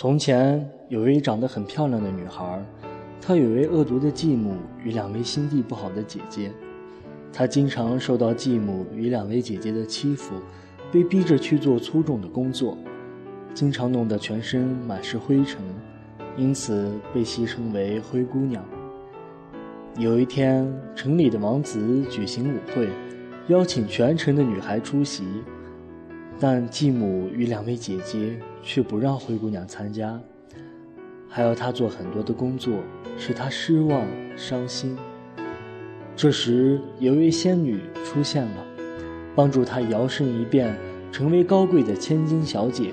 从前有位长得很漂亮的女孩，她有位恶毒的继母与两位心地不好的姐姐。她经常受到继母与两位姐姐的欺负，被逼着去做粗重的工作，经常弄得全身满是灰尘，因此被戏称为“灰姑娘”。有一天，城里的王子举行舞会，邀请全城的女孩出席。但继母与两位姐姐却不让灰姑娘参加，还要她做很多的工作，使她失望伤心。这时，有一位仙女出现了，帮助她摇身一变成为高贵的千金小姐，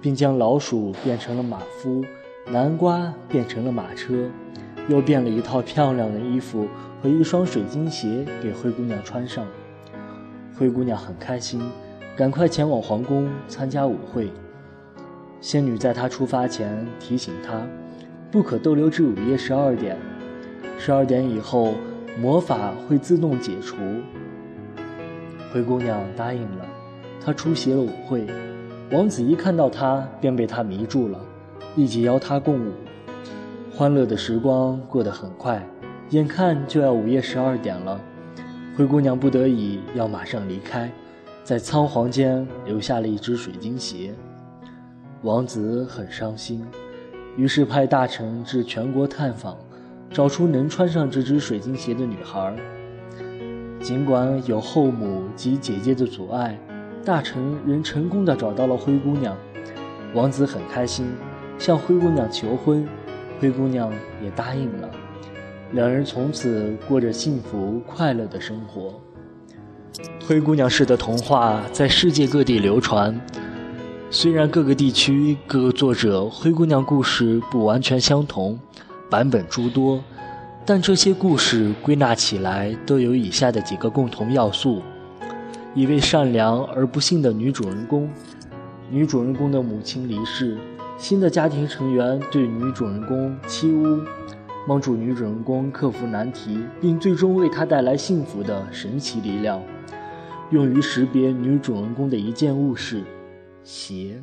并将老鼠变成了马夫，南瓜变成了马车，又变了一套漂亮的衣服和一双水晶鞋给灰姑娘穿上。灰姑娘很开心。赶快前往皇宫参加舞会。仙女在她出发前提醒她，不可逗留至午夜十二点。十二点以后，魔法会自动解除。灰姑娘答应了，她出席了舞会。王子一看到她，便被她迷住了，立即邀她共舞。欢乐的时光过得很快，眼看就要午夜十二点了，灰姑娘不得已要马上离开。在仓皇间留下了一只水晶鞋，王子很伤心，于是派大臣至全国探访，找出能穿上这只水晶鞋的女孩。尽管有后母及姐姐的阻碍，大臣仍成功的找到了灰姑娘。王子很开心，向灰姑娘求婚，灰姑娘也答应了，两人从此过着幸福快乐的生活。灰姑娘式的童话在世界各地流传，虽然各个地区各个作者灰姑娘故事不完全相同，版本诸多，但这些故事归纳起来都有以下的几个共同要素：一位善良而不幸的女主人公，女主人公的母亲离世，新的家庭成员对女主人公欺侮，帮助女主人公克服难题，并最终为她带来幸福的神奇力量。用于识别女主人公的一件物是鞋。